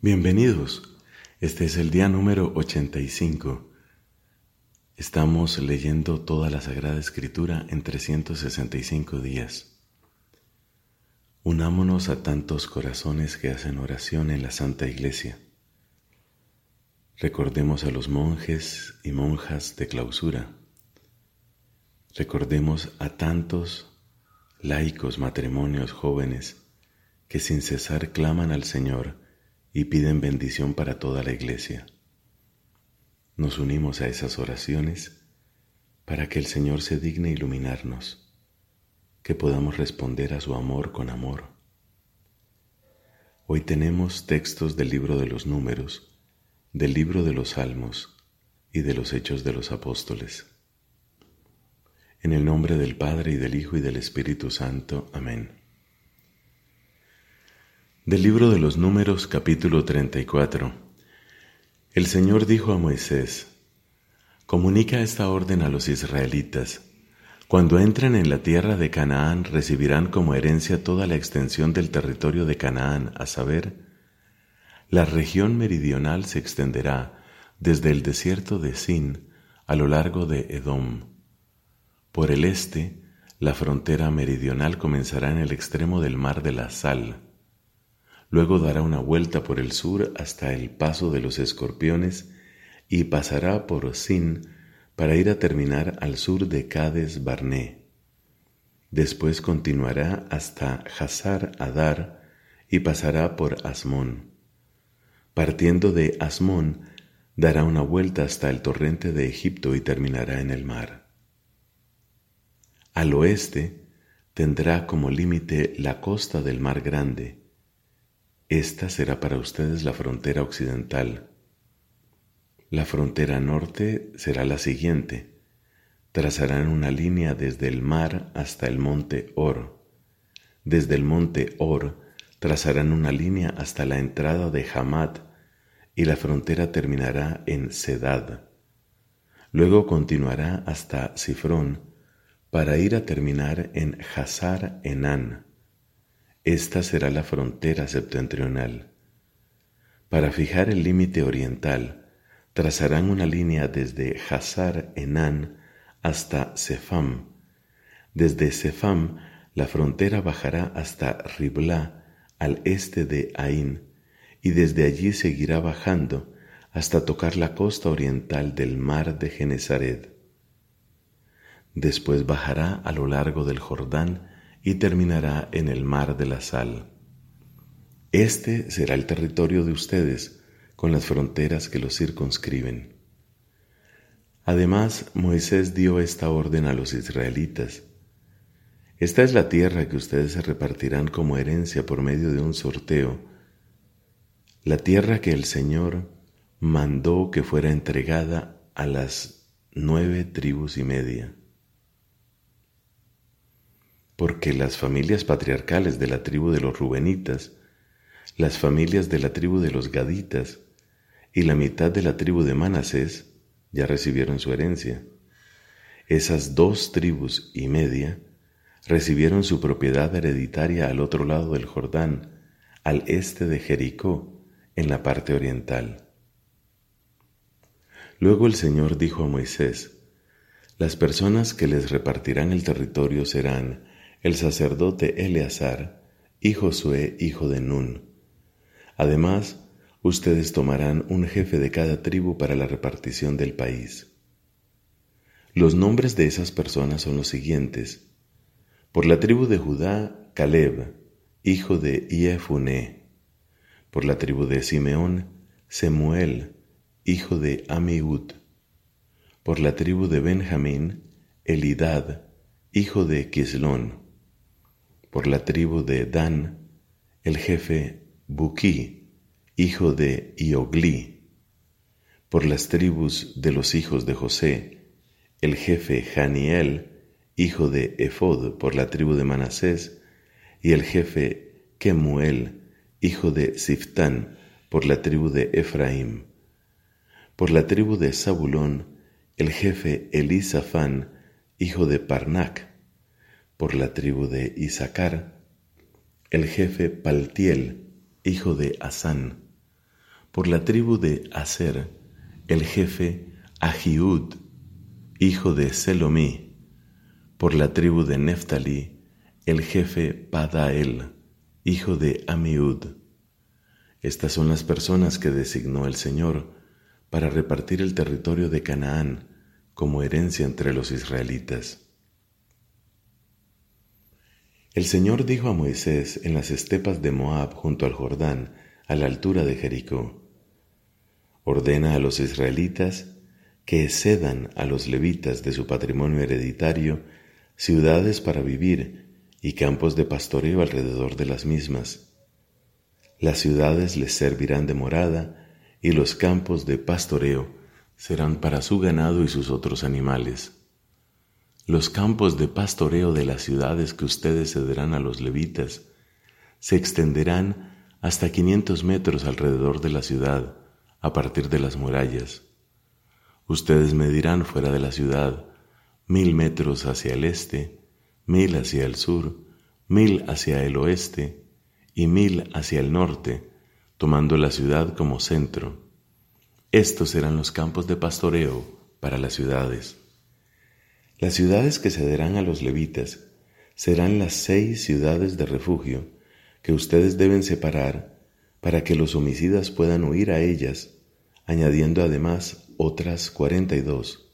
Bienvenidos. Este es el día número 85. Estamos leyendo toda la Sagrada Escritura en 365 días. Unámonos a tantos corazones que hacen oración en la Santa Iglesia. Recordemos a los monjes y monjas de clausura. Recordemos a tantos laicos matrimonios jóvenes que sin cesar claman al Señor y piden bendición para toda la iglesia. Nos unimos a esas oraciones para que el Señor se digne iluminarnos, que podamos responder a su amor con amor. Hoy tenemos textos del libro de los números, del libro de los salmos y de los hechos de los apóstoles. En el nombre del Padre y del Hijo y del Espíritu Santo. Amén. Del libro de los números capítulo 34. El Señor dijo a Moisés, Comunica esta orden a los israelitas. Cuando entren en la tierra de Canaán recibirán como herencia toda la extensión del territorio de Canaán, a saber, la región meridional se extenderá desde el desierto de Sin a lo largo de Edom. Por el este, la frontera meridional comenzará en el extremo del mar de la Sal Luego dará una vuelta por el sur hasta el paso de los escorpiones y pasará por Sin para ir a terminar al sur de Cades Barné. Después continuará hasta Hazar Adar y pasará por Asmón. Partiendo de Asmón, dará una vuelta hasta el torrente de Egipto y terminará en el mar. Al oeste tendrá como límite la costa del Mar Grande, esta será para ustedes la frontera occidental. La frontera norte será la siguiente. Trazarán una línea desde el mar hasta el monte Or. Desde el monte Or trazarán una línea hasta la entrada de Hamad y la frontera terminará en Sedad. Luego continuará hasta Sifrón para ir a terminar en Hazar Enan. Esta será la frontera septentrional. Para fijar el límite oriental, trazarán una línea desde Hazar Enan hasta Sefam. Desde Sefam, la frontera bajará hasta Ribla, al este de Ain, y desde allí seguirá bajando hasta tocar la costa oriental del mar de Genezaret. Después bajará a lo largo del Jordán y terminará en el mar de la sal. Este será el territorio de ustedes con las fronteras que lo circunscriben. Además, Moisés dio esta orden a los israelitas. Esta es la tierra que ustedes se repartirán como herencia por medio de un sorteo, la tierra que el Señor mandó que fuera entregada a las nueve tribus y media porque las familias patriarcales de la tribu de los Rubenitas, las familias de la tribu de los Gaditas y la mitad de la tribu de Manasés ya recibieron su herencia. Esas dos tribus y media recibieron su propiedad hereditaria al otro lado del Jordán, al este de Jericó, en la parte oriental. Luego el Señor dijo a Moisés, las personas que les repartirán el territorio serán el sacerdote Eleazar y Josué hijo de Nun. Además, ustedes tomarán un jefe de cada tribu para la repartición del país. Los nombres de esas personas son los siguientes. Por la tribu de Judá, Caleb, hijo de Iefuné. Por la tribu de Simeón, Semuel, hijo de Amiud. Por la tribu de Benjamín, Elidad, hijo de Quislón por la tribu de Dan, el jefe Buki, hijo de Iogli, por las tribus de los hijos de José, el jefe Janiel, hijo de Efod, por la tribu de Manasés, y el jefe Kemuel, hijo de Siftán, por la tribu de Efraim. Por la tribu de Zabulón, el jefe Elisafán, hijo de Parnac, por la tribu de Isaacar, el jefe Paltiel, hijo de Asán, por la tribu de Aser, el jefe Ahiud, hijo de Selomí, por la tribu de Neftali, el jefe Padael, hijo de Amiud. Estas son las personas que designó el Señor para repartir el territorio de Canaán como herencia entre los israelitas. El Señor dijo a Moisés en las estepas de Moab junto al Jordán, a la altura de Jericó, ordena a los israelitas que cedan a los levitas de su patrimonio hereditario ciudades para vivir y campos de pastoreo alrededor de las mismas. Las ciudades les servirán de morada y los campos de pastoreo serán para su ganado y sus otros animales. Los campos de pastoreo de las ciudades que ustedes cederán a los levitas se extenderán hasta 500 metros alrededor de la ciudad, a partir de las murallas. Ustedes medirán fuera de la ciudad mil metros hacia el este, mil hacia el sur, mil hacia el oeste y mil hacia el norte, tomando la ciudad como centro. Estos serán los campos de pastoreo para las ciudades. Las ciudades que cederán a los levitas serán las seis ciudades de refugio que ustedes deben separar para que los homicidas puedan huir a ellas, añadiendo además otras cuarenta y dos.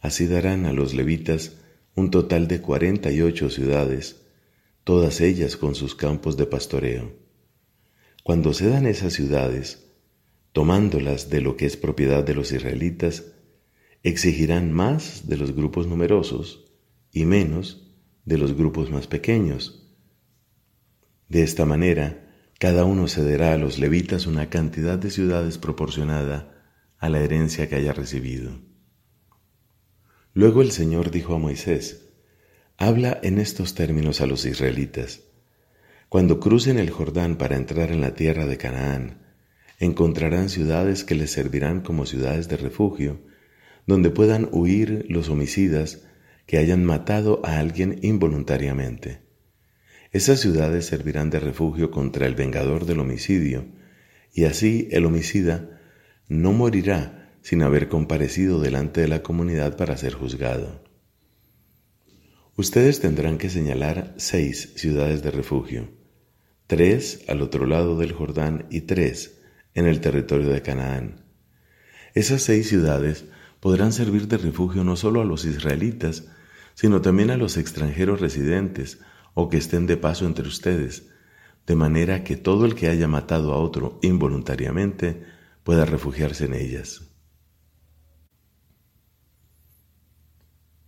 Así darán a los levitas un total de cuarenta y ocho ciudades, todas ellas con sus campos de pastoreo. Cuando cedan esas ciudades, tomándolas de lo que es propiedad de los israelitas, exigirán más de los grupos numerosos y menos de los grupos más pequeños. De esta manera, cada uno cederá a los levitas una cantidad de ciudades proporcionada a la herencia que haya recibido. Luego el Señor dijo a Moisés, Habla en estos términos a los israelitas. Cuando crucen el Jordán para entrar en la tierra de Canaán, encontrarán ciudades que les servirán como ciudades de refugio, donde puedan huir los homicidas que hayan matado a alguien involuntariamente. Esas ciudades servirán de refugio contra el vengador del homicidio, y así el homicida no morirá sin haber comparecido delante de la comunidad para ser juzgado. Ustedes tendrán que señalar seis ciudades de refugio, tres al otro lado del Jordán y tres en el territorio de Canaán. Esas seis ciudades podrán servir de refugio no solo a los israelitas, sino también a los extranjeros residentes o que estén de paso entre ustedes, de manera que todo el que haya matado a otro involuntariamente pueda refugiarse en ellas.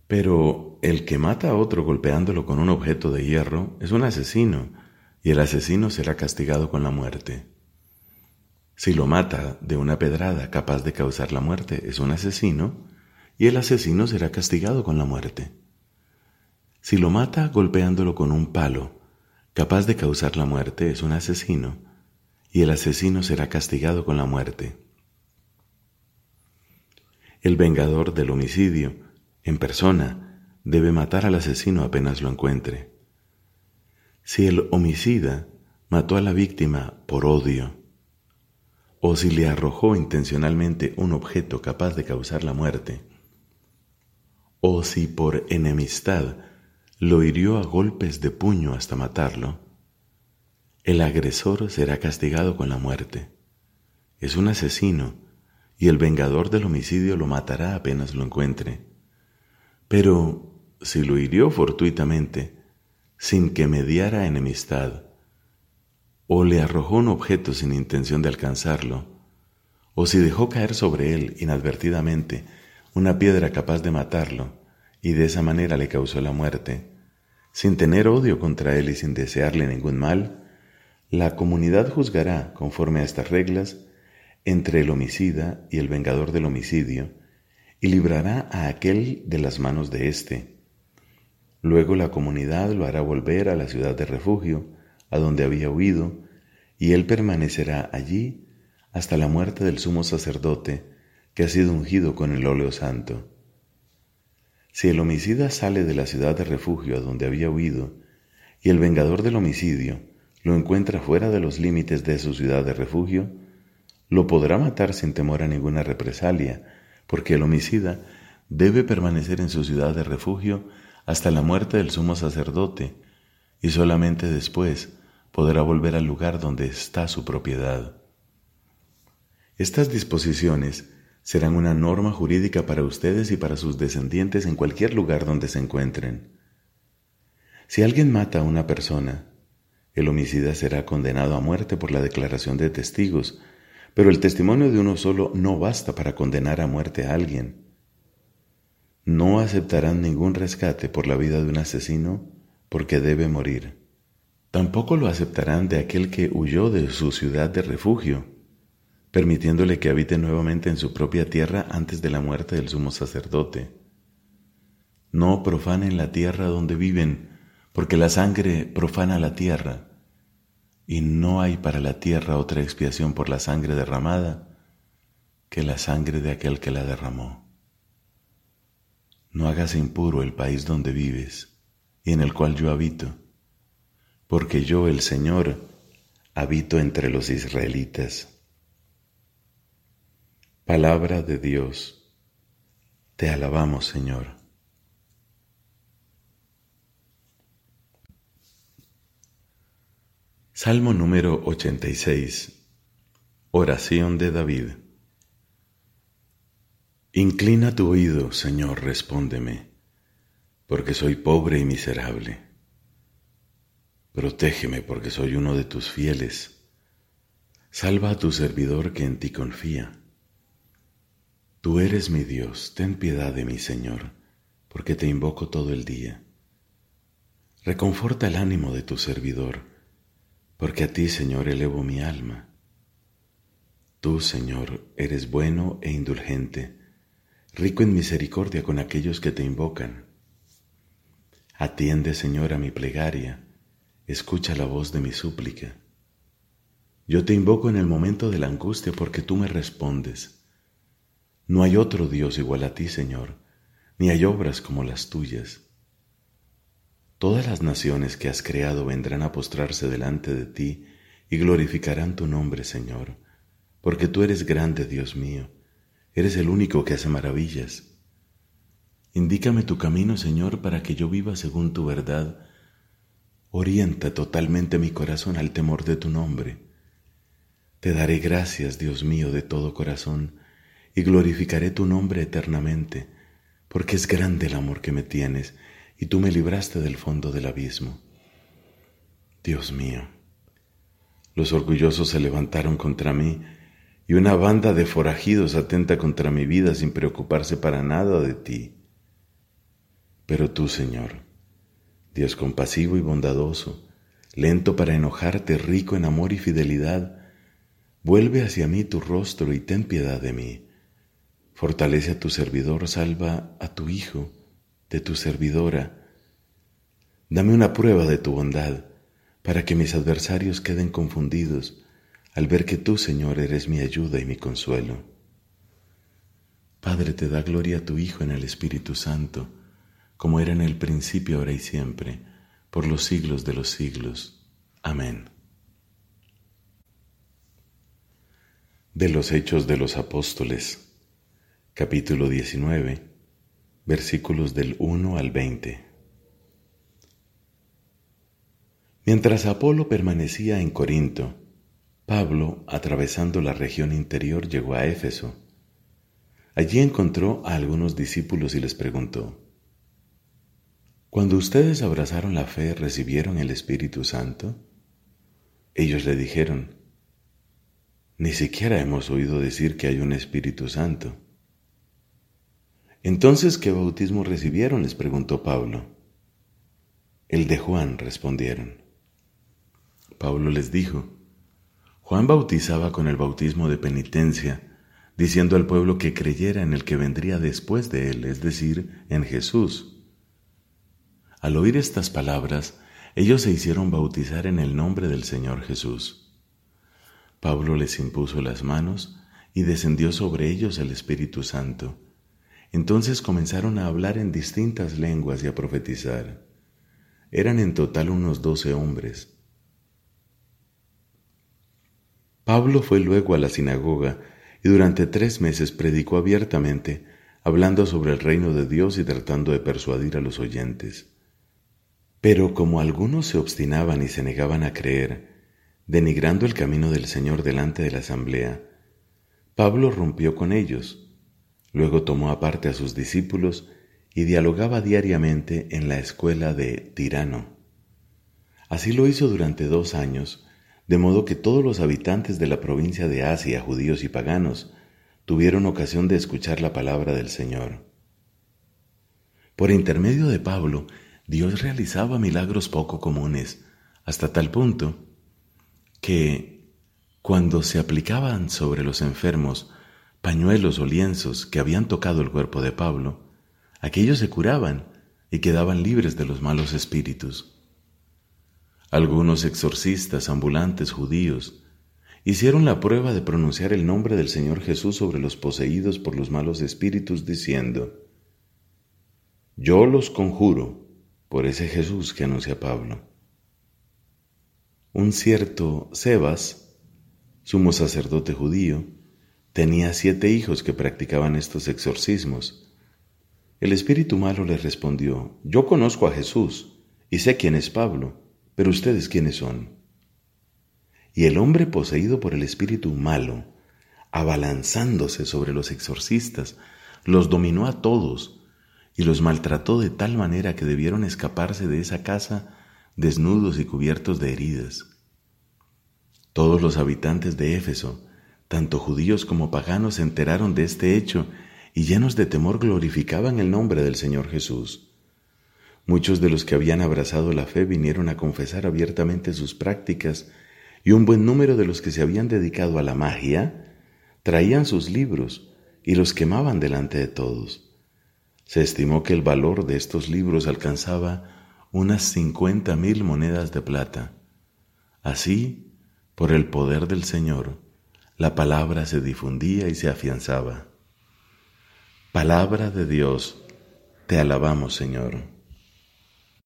Pero el que mata a otro golpeándolo con un objeto de hierro es un asesino, y el asesino será castigado con la muerte. Si lo mata de una pedrada capaz de causar la muerte, es un asesino, y el asesino será castigado con la muerte. Si lo mata golpeándolo con un palo, capaz de causar la muerte, es un asesino, y el asesino será castigado con la muerte. El vengador del homicidio, en persona, debe matar al asesino apenas lo encuentre. Si el homicida mató a la víctima por odio, o si le arrojó intencionalmente un objeto capaz de causar la muerte, o si por enemistad lo hirió a golpes de puño hasta matarlo, el agresor será castigado con la muerte. Es un asesino y el vengador del homicidio lo matará apenas lo encuentre. Pero si lo hirió fortuitamente, sin que mediara enemistad, o le arrojó un objeto sin intención de alcanzarlo, o si dejó caer sobre él inadvertidamente una piedra capaz de matarlo, y de esa manera le causó la muerte, sin tener odio contra él y sin desearle ningún mal, la comunidad juzgará, conforme a estas reglas, entre el homicida y el vengador del homicidio, y librará a aquel de las manos de éste. Luego la comunidad lo hará volver a la ciudad de refugio, a donde había huido, y él permanecerá allí hasta la muerte del sumo sacerdote que ha sido ungido con el óleo santo. Si el homicida sale de la ciudad de refugio a donde había huido, y el vengador del homicidio lo encuentra fuera de los límites de su ciudad de refugio, lo podrá matar sin temor a ninguna represalia, porque el homicida debe permanecer en su ciudad de refugio hasta la muerte del sumo sacerdote, y solamente después podrá volver al lugar donde está su propiedad. Estas disposiciones serán una norma jurídica para ustedes y para sus descendientes en cualquier lugar donde se encuentren. Si alguien mata a una persona, el homicida será condenado a muerte por la declaración de testigos, pero el testimonio de uno solo no basta para condenar a muerte a alguien. No aceptarán ningún rescate por la vida de un asesino porque debe morir. Tampoco lo aceptarán de aquel que huyó de su ciudad de refugio, permitiéndole que habite nuevamente en su propia tierra antes de la muerte del sumo sacerdote. No profanen la tierra donde viven, porque la sangre profana la tierra, y no hay para la tierra otra expiación por la sangre derramada que la sangre de aquel que la derramó. No hagas impuro el país donde vives y en el cual yo habito, porque yo, el Señor, habito entre los israelitas. Palabra de Dios, te alabamos, Señor. Salmo número 86. Oración de David. Inclina tu oído, Señor, respóndeme, porque soy pobre y miserable. Protégeme, porque soy uno de tus fieles. Salva a tu servidor que en ti confía. Tú eres mi Dios, ten piedad de mí, Señor, porque te invoco todo el día. Reconforta el ánimo de tu servidor, porque a ti, Señor, elevo mi alma. Tú, Señor, eres bueno e indulgente rico en misericordia con aquellos que te invocan. Atiende, Señor, a mi plegaria, escucha la voz de mi súplica. Yo te invoco en el momento de la angustia porque tú me respondes. No hay otro Dios igual a ti, Señor, ni hay obras como las tuyas. Todas las naciones que has creado vendrán a postrarse delante de ti y glorificarán tu nombre, Señor, porque tú eres grande, Dios mío Eres el único que hace maravillas. Indícame tu camino, Señor, para que yo viva según tu verdad. Orienta totalmente mi corazón al temor de tu nombre. Te daré gracias, Dios mío, de todo corazón, y glorificaré tu nombre eternamente, porque es grande el amor que me tienes, y tú me libraste del fondo del abismo. Dios mío, los orgullosos se levantaron contra mí, y una banda de forajidos atenta contra mi vida sin preocuparse para nada de ti. Pero tú, Señor, Dios compasivo y bondadoso, lento para enojarte, rico en amor y fidelidad, vuelve hacia mí tu rostro y ten piedad de mí. Fortalece a tu servidor, salva a tu Hijo, de tu servidora. Dame una prueba de tu bondad, para que mis adversarios queden confundidos al ver que tú, Señor, eres mi ayuda y mi consuelo. Padre, te da gloria a tu Hijo en el Espíritu Santo, como era en el principio, ahora y siempre, por los siglos de los siglos. Amén. De los Hechos de los Apóstoles, capítulo 19, versículos del 1 al 20. Mientras Apolo permanecía en Corinto, Pablo, atravesando la región interior, llegó a Éfeso. Allí encontró a algunos discípulos y les preguntó, Cuando ustedes abrazaron la fe, ¿recibieron el Espíritu Santo? Ellos le dijeron, Ni siquiera hemos oído decir que hay un Espíritu Santo. Entonces, ¿qué bautismo recibieron? les preguntó Pablo. El de Juan, respondieron. Pablo les dijo, Juan bautizaba con el bautismo de penitencia, diciendo al pueblo que creyera en el que vendría después de él, es decir, en Jesús. Al oír estas palabras, ellos se hicieron bautizar en el nombre del Señor Jesús. Pablo les impuso las manos y descendió sobre ellos el Espíritu Santo. Entonces comenzaron a hablar en distintas lenguas y a profetizar. Eran en total unos doce hombres. Pablo fue luego a la sinagoga y durante tres meses predicó abiertamente, hablando sobre el reino de Dios y tratando de persuadir a los oyentes. Pero como algunos se obstinaban y se negaban a creer, denigrando el camino del Señor delante de la asamblea, Pablo rompió con ellos. Luego tomó aparte a sus discípulos y dialogaba diariamente en la escuela de Tirano. Así lo hizo durante dos años, de modo que todos los habitantes de la provincia de Asia, judíos y paganos, tuvieron ocasión de escuchar la palabra del Señor. Por intermedio de Pablo, Dios realizaba milagros poco comunes, hasta tal punto que, cuando se aplicaban sobre los enfermos pañuelos o lienzos que habían tocado el cuerpo de Pablo, aquellos se curaban y quedaban libres de los malos espíritus. Algunos exorcistas ambulantes judíos hicieron la prueba de pronunciar el nombre del Señor Jesús sobre los poseídos por los malos espíritus, diciendo, Yo los conjuro por ese Jesús que anuncia Pablo. Un cierto Sebas, sumo sacerdote judío, tenía siete hijos que practicaban estos exorcismos. El espíritu malo le respondió, Yo conozco a Jesús y sé quién es Pablo pero ustedes quiénes son? Y el hombre poseído por el espíritu malo, abalanzándose sobre los exorcistas, los dominó a todos y los maltrató de tal manera que debieron escaparse de esa casa desnudos y cubiertos de heridas. Todos los habitantes de Éfeso, tanto judíos como paganos, se enteraron de este hecho y llenos de temor glorificaban el nombre del Señor Jesús. Muchos de los que habían abrazado la fe vinieron a confesar abiertamente sus prácticas y un buen número de los que se habían dedicado a la magia traían sus libros y los quemaban delante de todos. Se estimó que el valor de estos libros alcanzaba unas cincuenta mil monedas de plata. Así, por el poder del Señor, la palabra se difundía y se afianzaba. Palabra de Dios, te alabamos Señor.